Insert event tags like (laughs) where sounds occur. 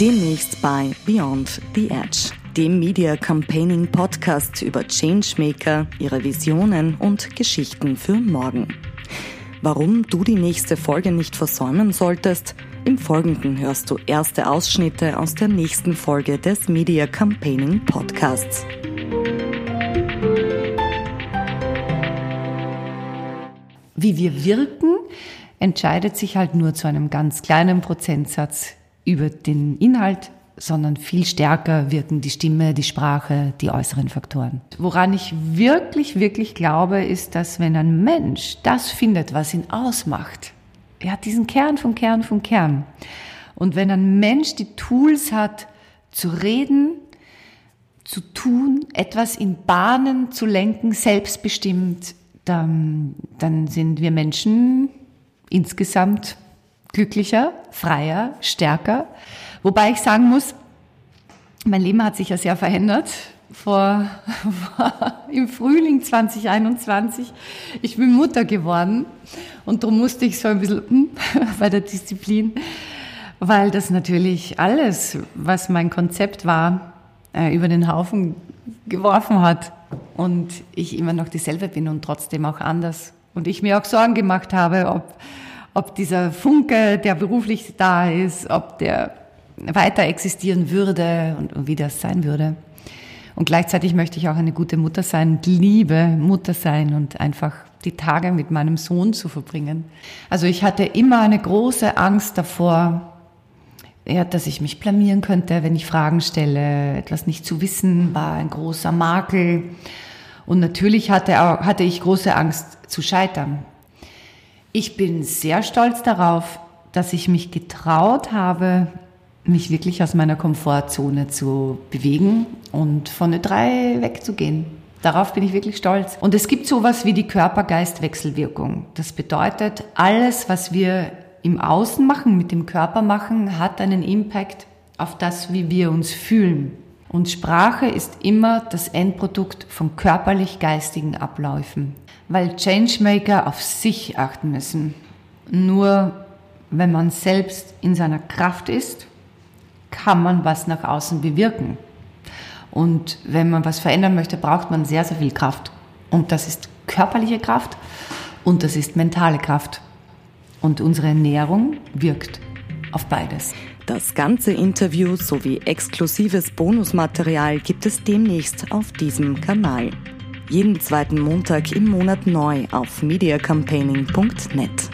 Demnächst bei Beyond the Edge, dem Media Campaigning Podcast über Changemaker, ihre Visionen und Geschichten für morgen. Warum du die nächste Folge nicht versäumen solltest, im Folgenden hörst du erste Ausschnitte aus der nächsten Folge des Media Campaigning Podcasts. Wie wir wirken, entscheidet sich halt nur zu einem ganz kleinen Prozentsatz über den Inhalt, sondern viel stärker wirken die Stimme, die Sprache, die äußeren Faktoren. Woran ich wirklich, wirklich glaube, ist, dass wenn ein Mensch das findet, was ihn ausmacht, er hat diesen Kern vom Kern vom Kern. Und wenn ein Mensch die Tools hat, zu reden, zu tun, etwas in Bahnen zu lenken, selbstbestimmt, dann, dann sind wir Menschen insgesamt glücklicher, freier, stärker. Wobei ich sagen muss, mein Leben hat sich ja sehr verändert. Vor, (laughs) im Frühling 2021. Ich bin Mutter geworden und darum musste ich so ein bisschen hm, (laughs) bei der Disziplin, weil das natürlich alles, was mein Konzept war, äh, über den Haufen geworfen hat und ich immer noch dieselbe bin und trotzdem auch anders. Und ich mir auch Sorgen gemacht habe, ob, ob dieser Funke, der beruflich da ist, ob der weiter existieren würde und, und wie das sein würde. Und gleichzeitig möchte ich auch eine gute Mutter sein liebe Mutter sein und einfach die Tage mit meinem Sohn zu verbringen. Also ich hatte immer eine große Angst davor, ja, dass ich mich blamieren könnte, wenn ich Fragen stelle. Etwas nicht zu wissen war ein großer Makel. Und natürlich hatte, auch, hatte ich große Angst zu scheitern. Ich bin sehr stolz darauf, dass ich mich getraut habe, mich wirklich aus meiner Komfortzone zu bewegen und von der drei wegzugehen. Darauf bin ich wirklich stolz. Und es gibt sowas wie die Körper-Geist-Wechselwirkung. Das bedeutet, alles, was wir im Außen machen, mit dem Körper machen, hat einen Impact auf das, wie wir uns fühlen. Und Sprache ist immer das Endprodukt von körperlich-geistigen Abläufen, weil Changemaker auf sich achten müssen. Nur wenn man selbst in seiner Kraft ist, kann man was nach außen bewirken. Und wenn man was verändern möchte, braucht man sehr, sehr viel Kraft. Und das ist körperliche Kraft und das ist mentale Kraft. Und unsere Ernährung wirkt auf beides. Das ganze Interview sowie exklusives Bonusmaterial gibt es demnächst auf diesem Kanal. Jeden zweiten Montag im Monat neu auf mediacampaigning.net.